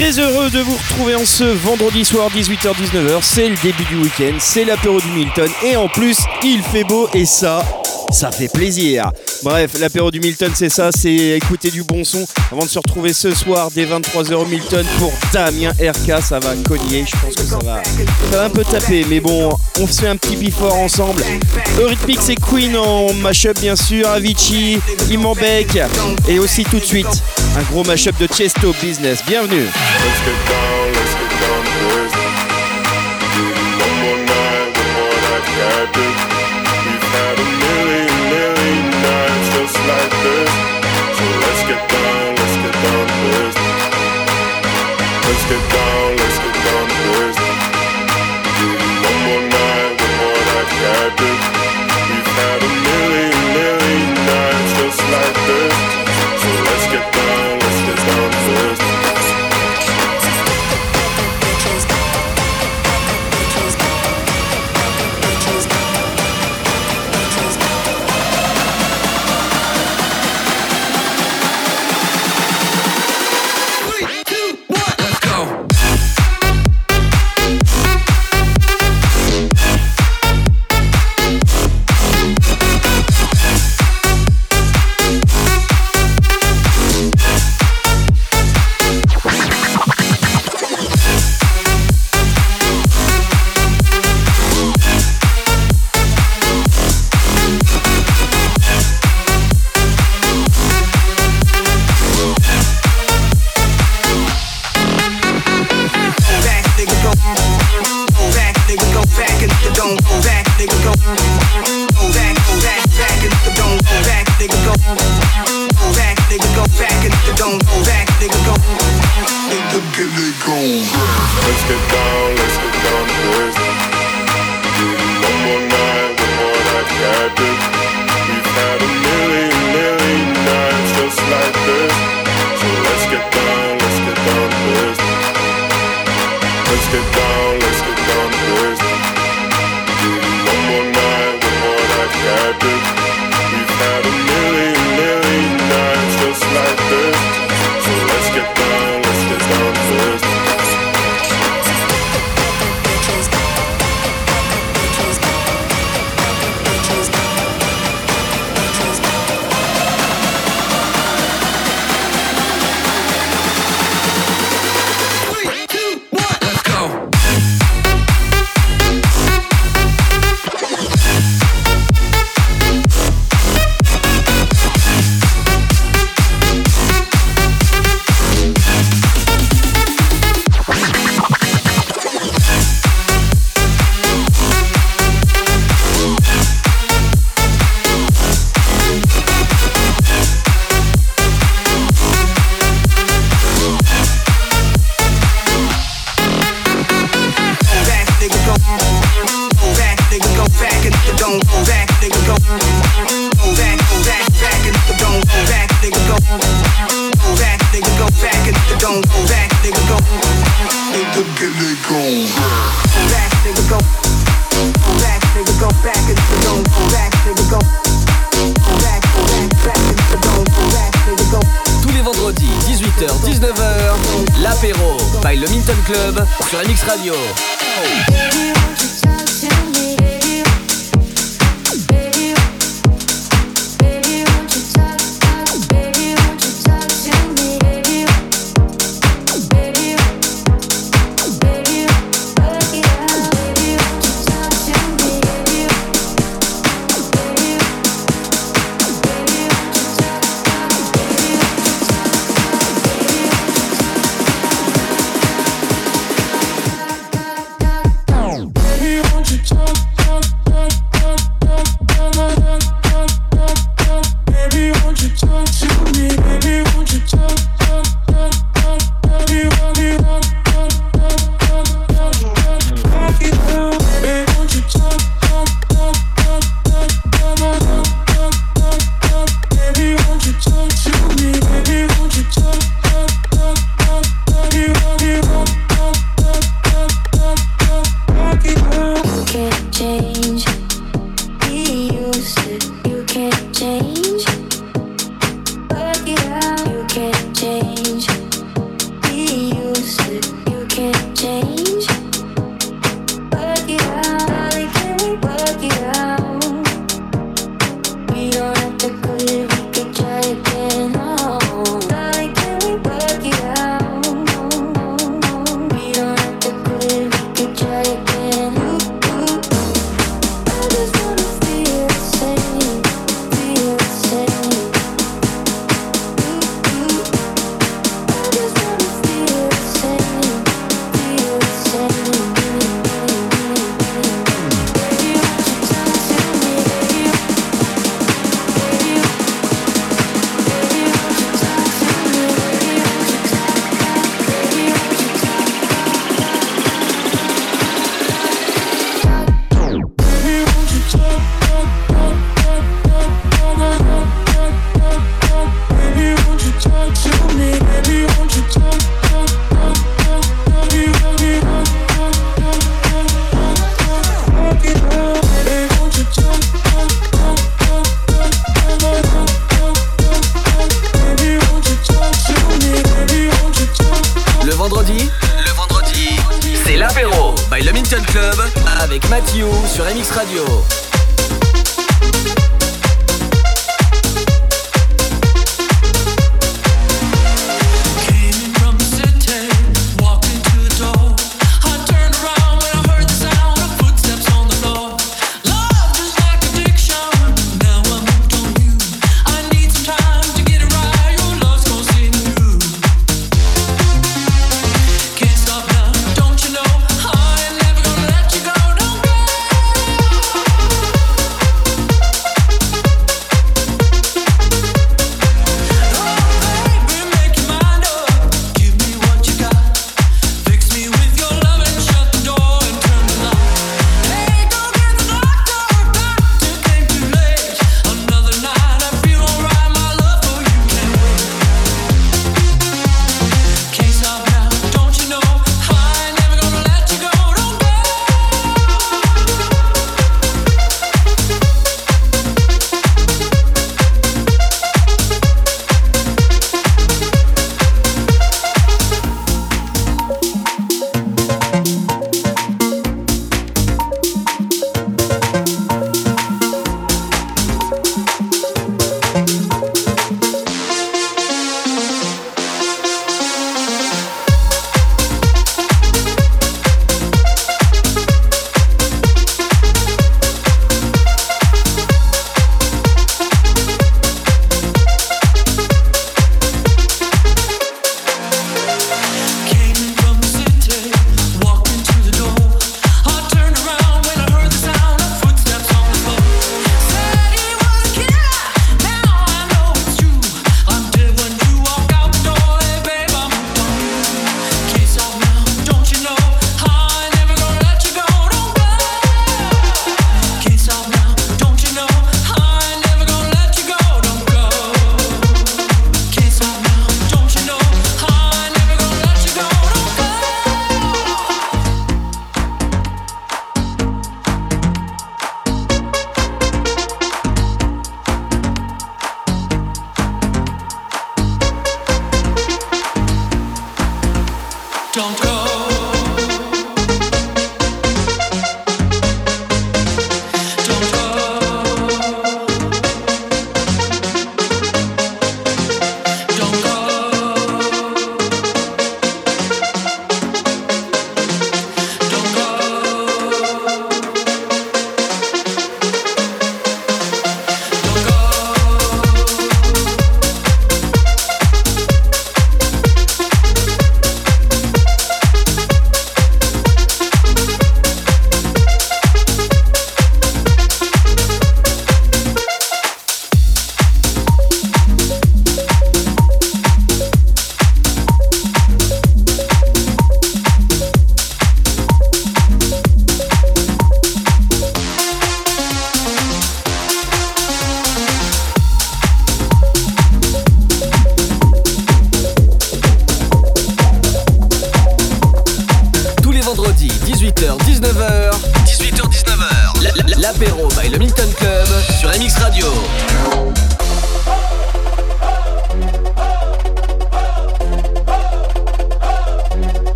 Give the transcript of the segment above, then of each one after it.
Très heureux de vous retrouver en ce vendredi soir 18h-19h. C'est le début du week-end, c'est l'apéro du Milton et en plus il fait beau et ça, ça fait plaisir. Bref, l'apéro du Milton, c'est ça, c'est écouter du bon son avant de se retrouver ce soir dès 23h au Milton pour Damien RK. Ça va cogner, je pense que ça va, ça un peu taper, mais bon, on se fait un petit before ensemble. Eurythmics et Queen en mashup, bien sûr, Avicii, Imambek et aussi tout de suite un gros mashup de Chesto Business. Bienvenue. Let's get down, Tous les vendredis, 18h, 19h, l'apéro by le Milton Club sur MX Radio. Baby,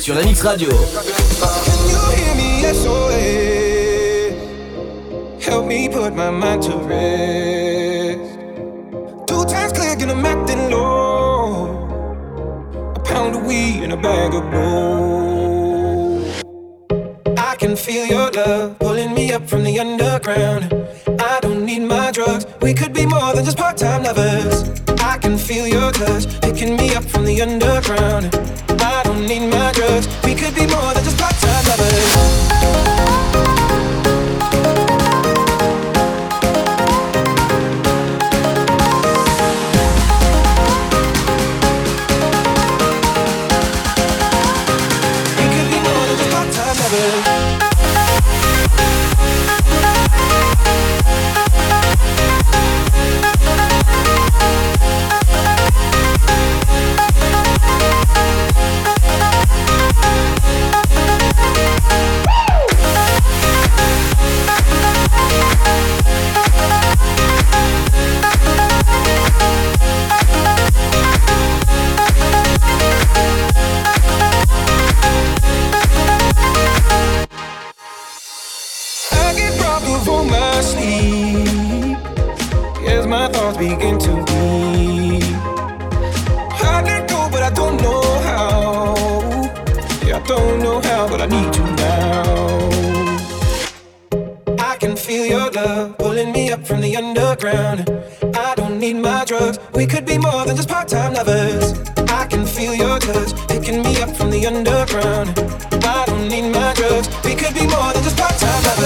Sur la Mix Radio. Help me put my mind to rest. Two times and I'm acting low. A pound of weed and a bag of gold. I can feel your love pulling me up from the underground. I don't need my drugs. We could be more than just part-time lovers. Can feel your touch picking me up from the underground. I don't need my drugs. We could be more than just part-time begin to be. I let go, but I don't know how. Yeah, I don't know how, but I need you now. I can feel your love pulling me up from the underground. I don't need my drugs. We could be more than just part-time lovers. I can feel your touch picking me up from the underground. I don't need my drugs. We could be more than just part-time lovers.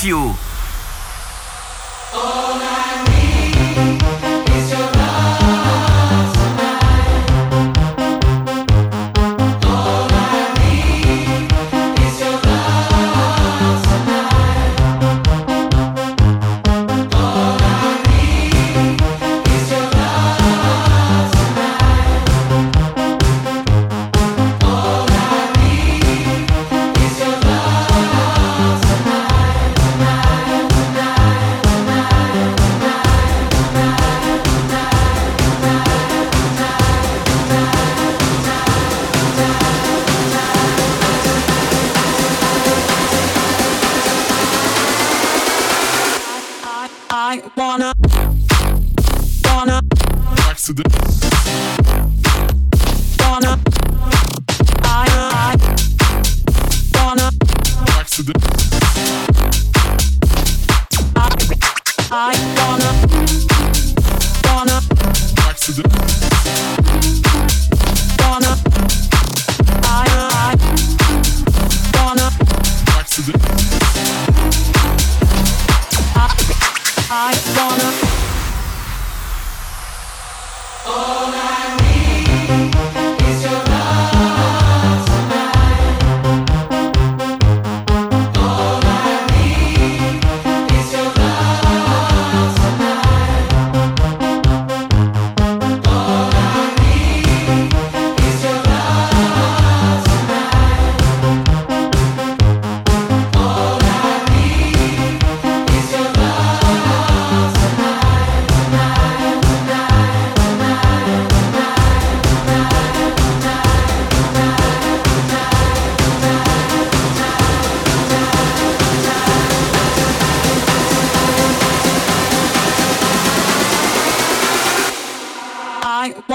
Mathieu.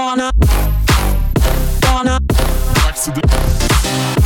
wanna accident.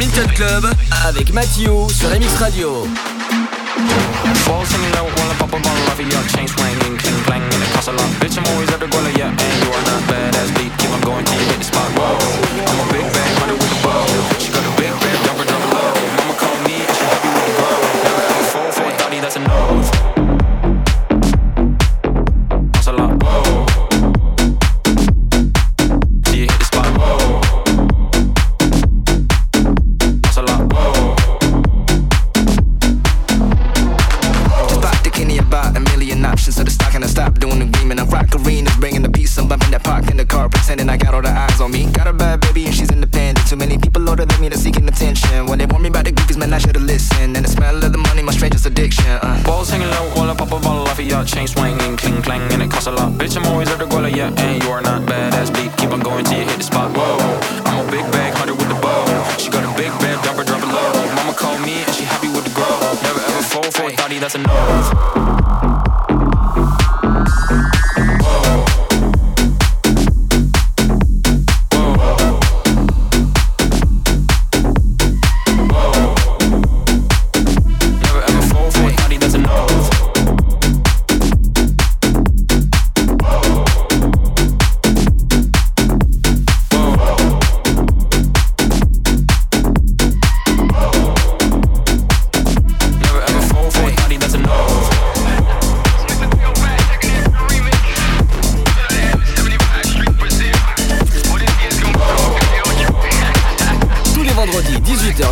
Milton Club avec Mathieu sur MX Radio. Balls hanging out while I pop up on love your chain swinging, clang clang, and it costs a lot. Bitch, I'm always at the goal of your aim. You are not badass, bitch.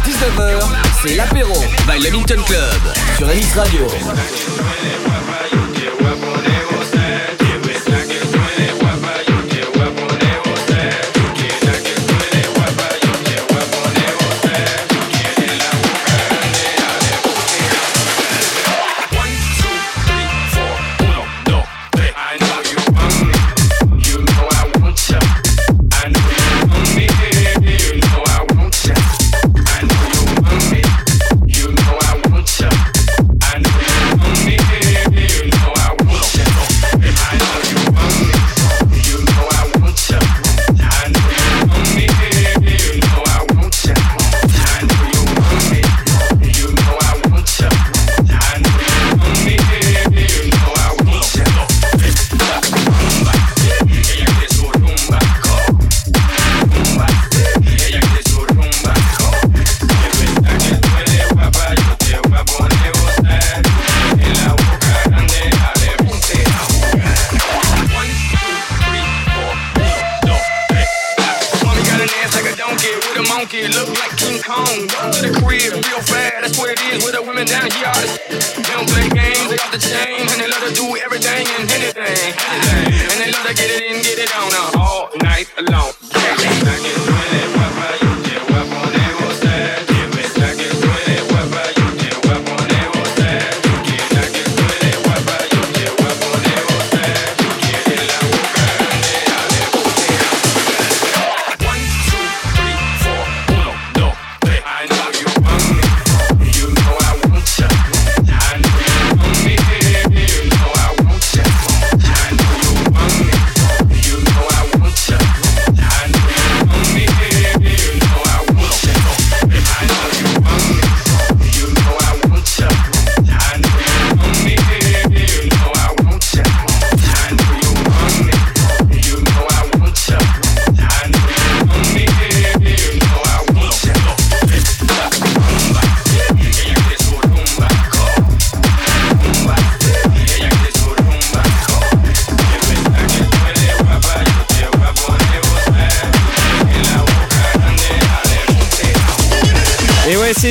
19h, c'est l'apéro by Lamington Club sur MX Radio.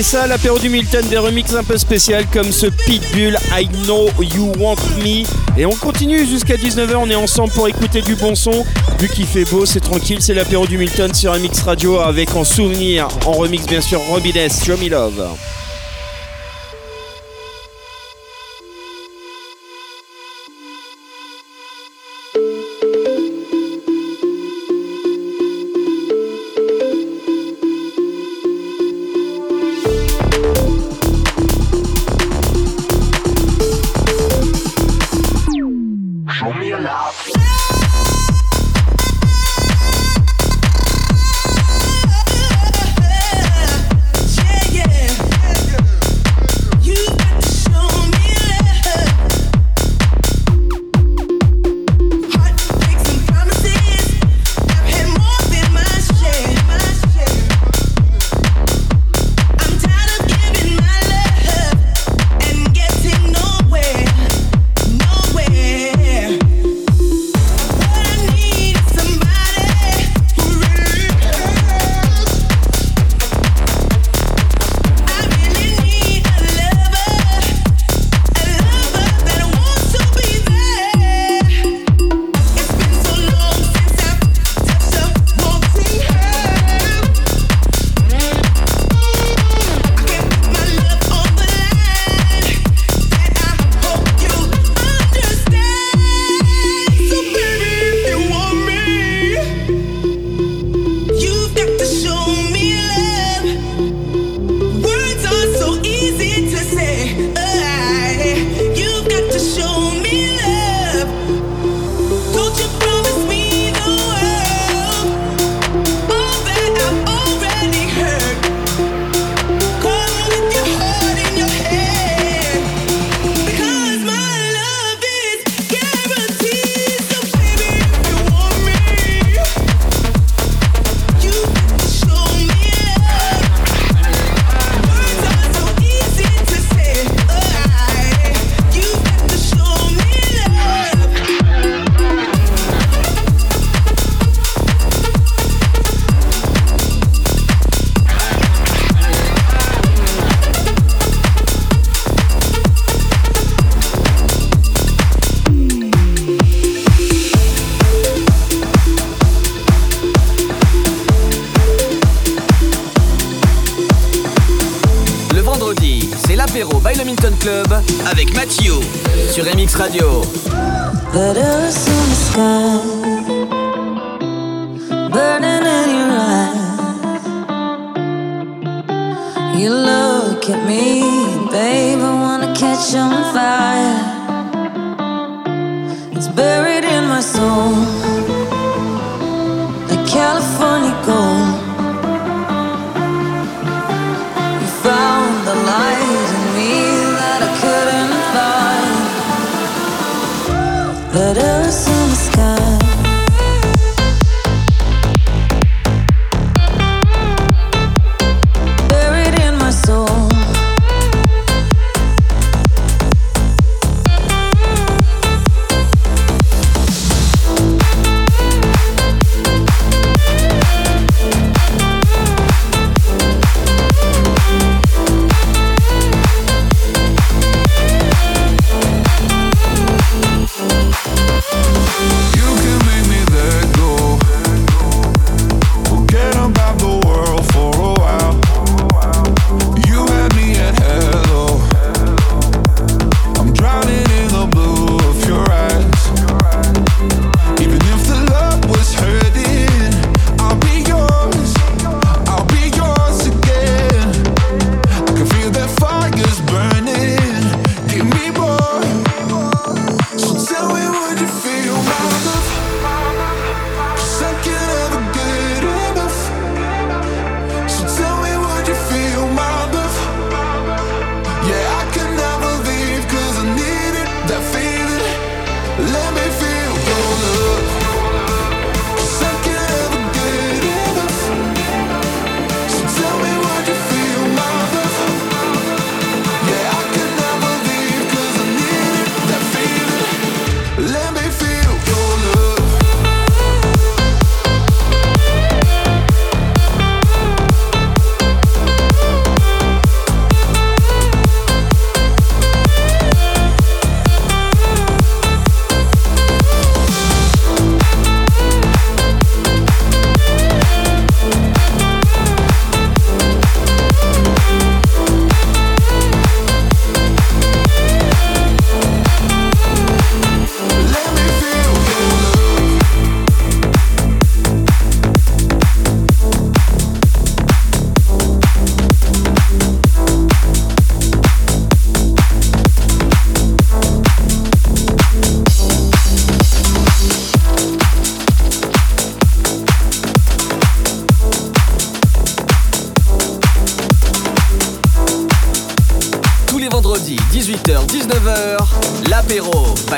Ça l'apéro du Milton, des remixes un peu spéciales comme ce Pitbull I Know You Want Me. Et on continue jusqu'à 19h, on est ensemble pour écouter du bon son. Vu qu'il fait beau, c'est tranquille, c'est l'apéro du Milton sur MX Radio avec en souvenir, en remix bien sûr, Robin Show Me Love.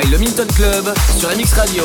Le Milton Club sur MX Radio.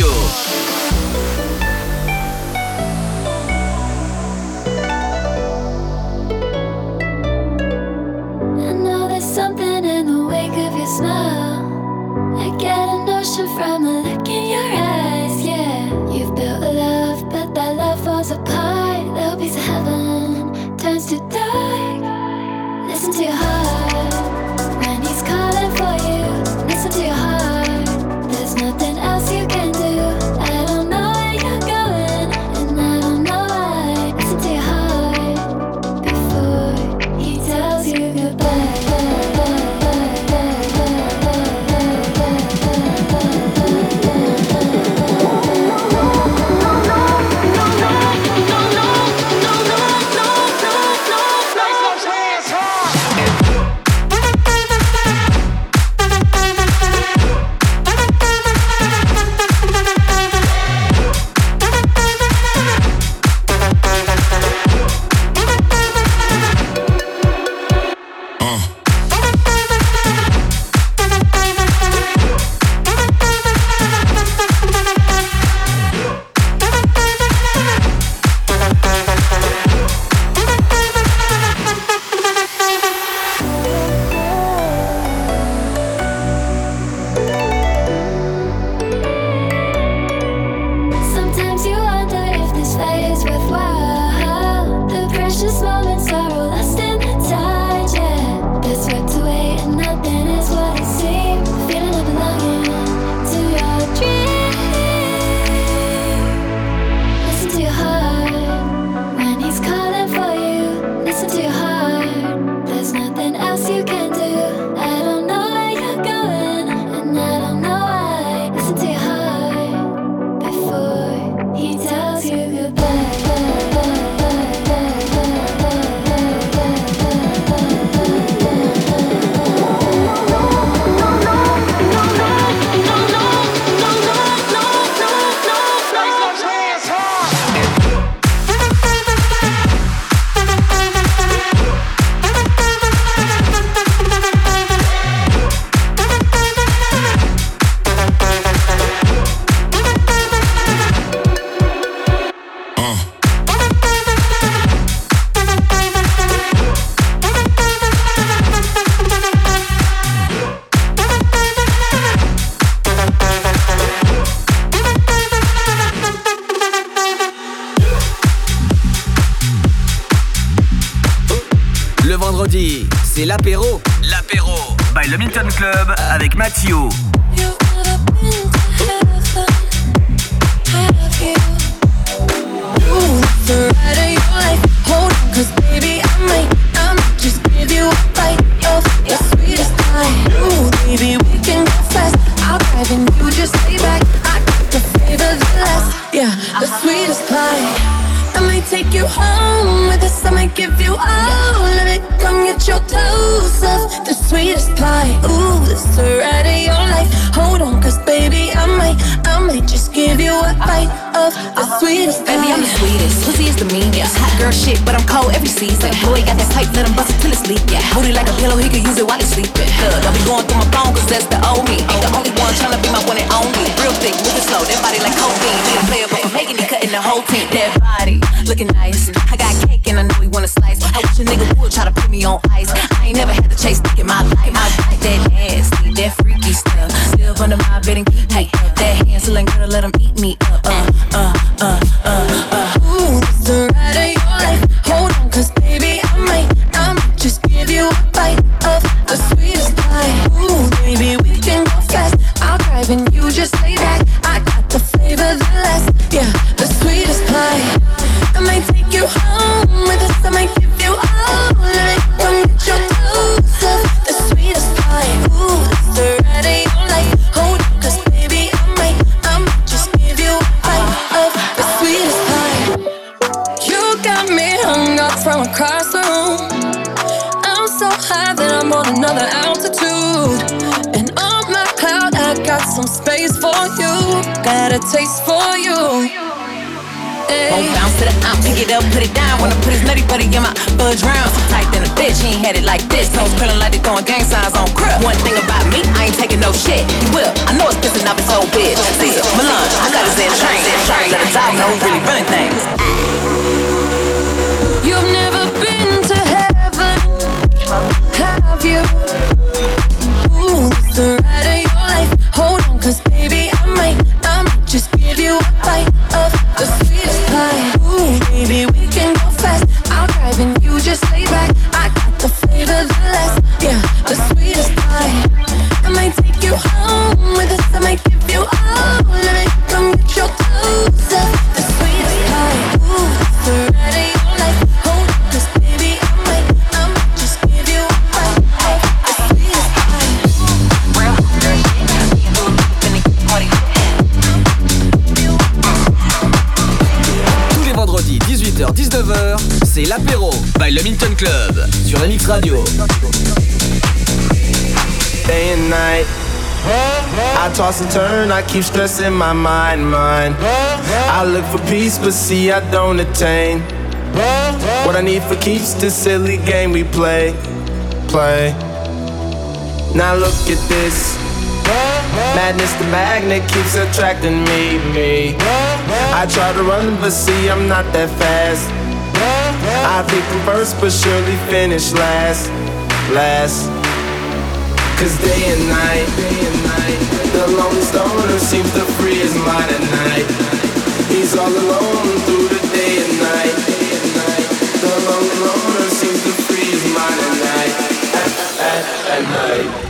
Gallo. nice. I got cake and I know he wanna slice. I wish a nigga would try to put me on ice. I ain't never had to chase dick in my life. My life. vendredi 18h-19h, c'est l'apéro by le Club sur la Mix Radio. Day and night. I toss and turn, I keep stressing my mind, mind. I look for peace, but see I don't attain. What I need for keeps the silly game we play, play. Now look at this. Madness, the magnet keeps attracting me, me. I try to run, but see, I'm not that fast. I think I'm first, but surely finish last. Last. Cause day and night, and night, the lone owner seems to free his mind at night. He's all alone through the day and night. The lone loner seems to free his mind at night. At, at, at night.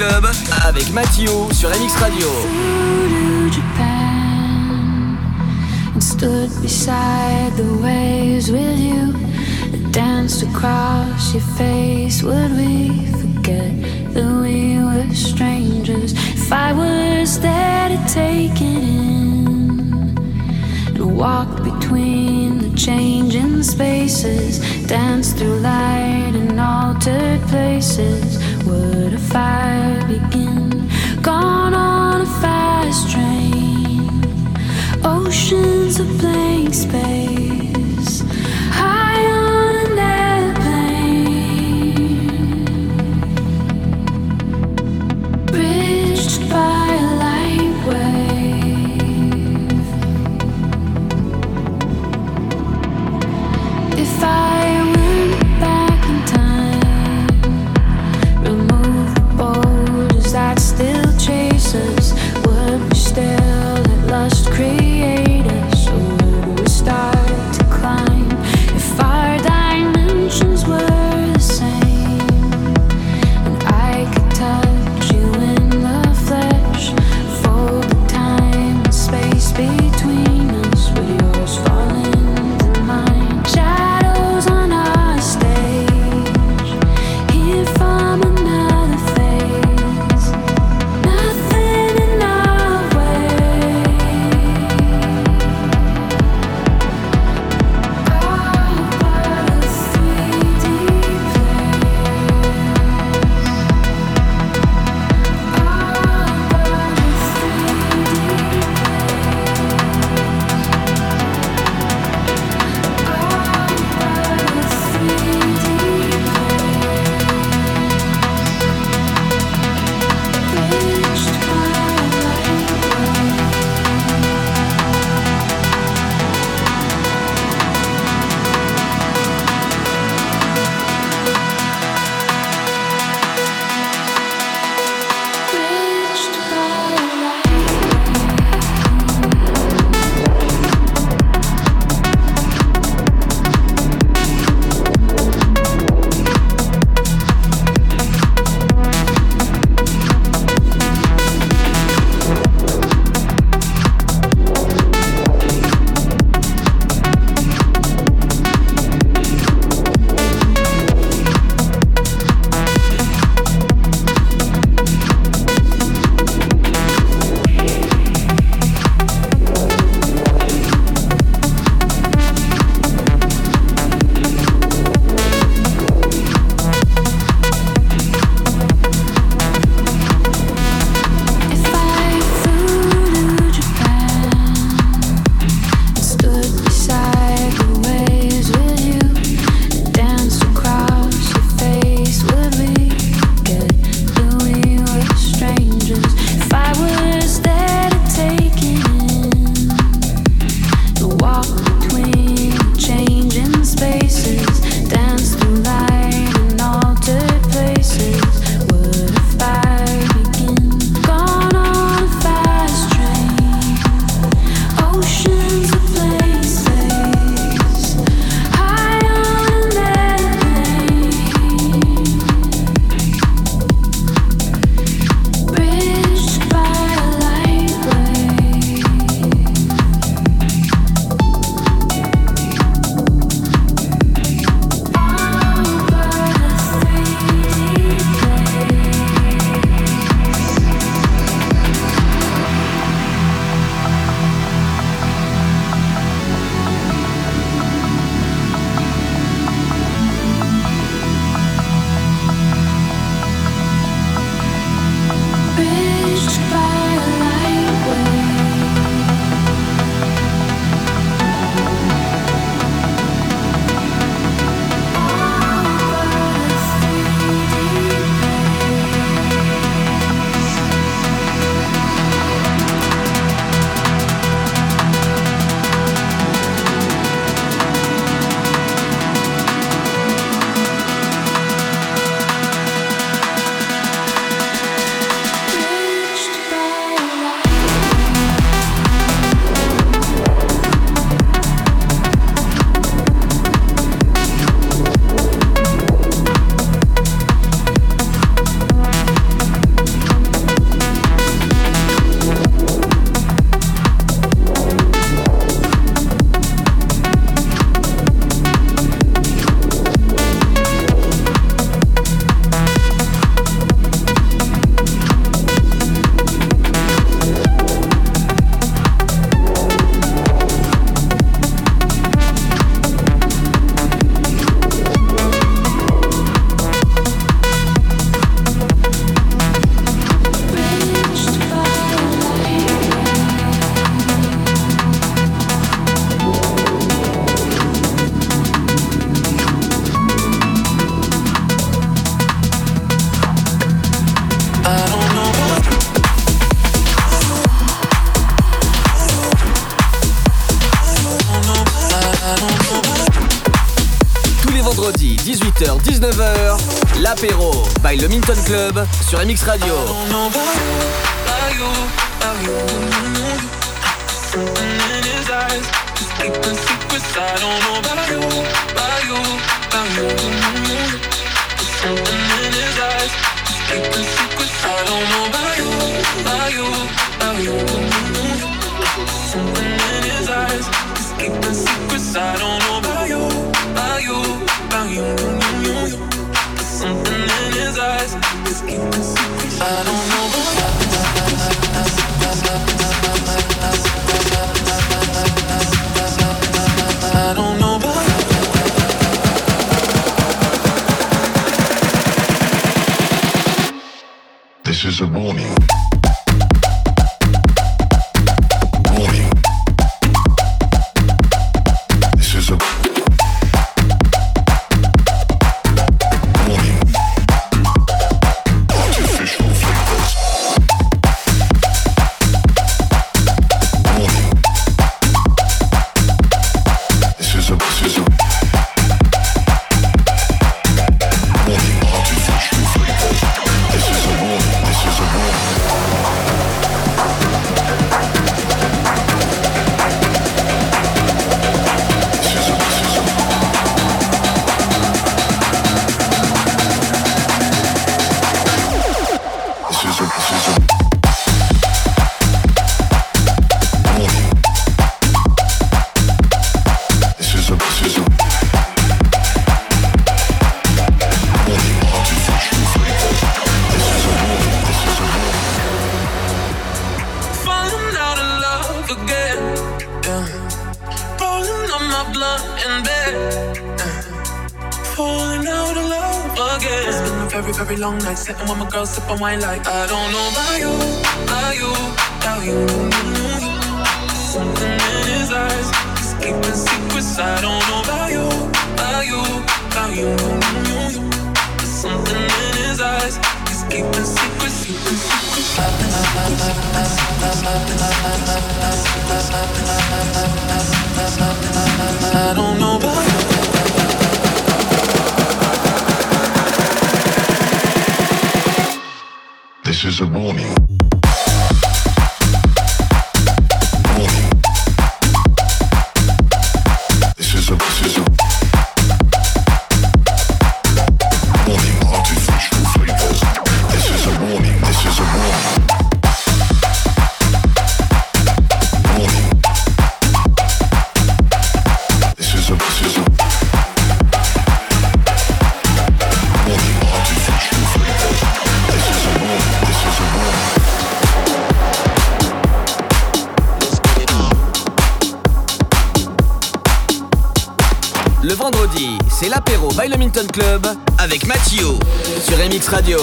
Club avec Mathieu sur MX Radio. stood beside the waves with you. Danced across your face. Would we forget that we were strangers? If I was there to take it in and walk between the changing spaces, dance through light and altered places, would a fire sur MX Radio. and wine like This is a warning. by Club avec Mathieu sur MX Radio.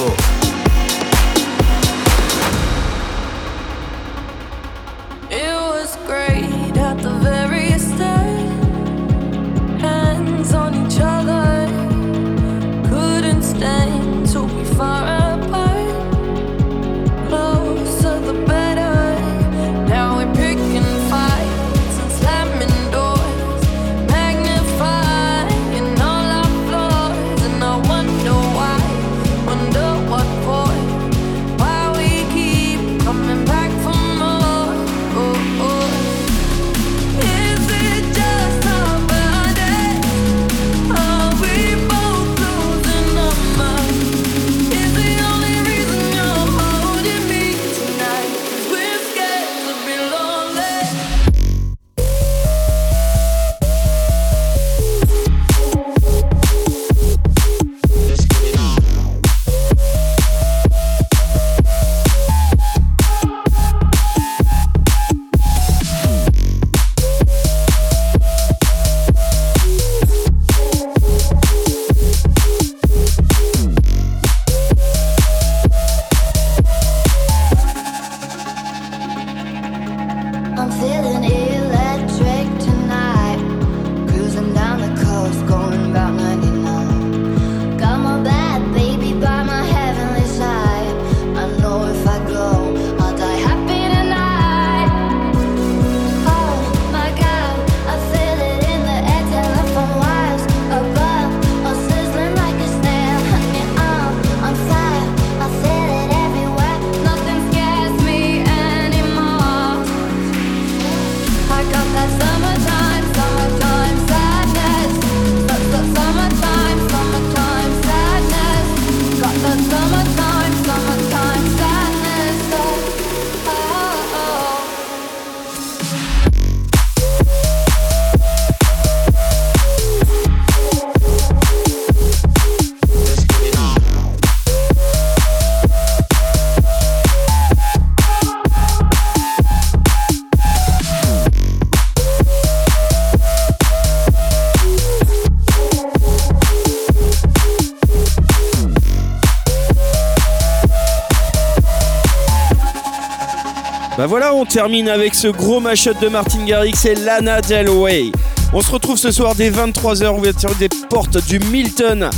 Termine avec ce gros mashup de Martin Garrix et Lana Del Rey. On se retrouve ce soir dès 23h, ouverture des portes du Milton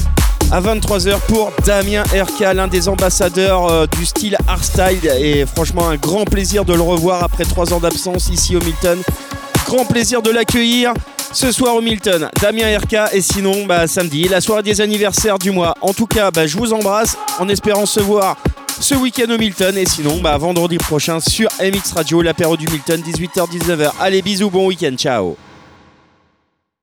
à 23h pour Damien RK, l'un des ambassadeurs euh, du style hardstyle. Et franchement, un grand plaisir de le revoir après trois ans d'absence ici au Milton. Grand plaisir de l'accueillir ce soir au Milton. Damien RK et sinon, bah, samedi, la soirée des anniversaires du mois. En tout cas, bah, je vous embrasse en espérant se voir ce week-end au Milton et sinon bah, vendredi prochain sur MX Radio, l'apéro du Milton, 18h-19h. Allez, bisous, bon week-end, ciao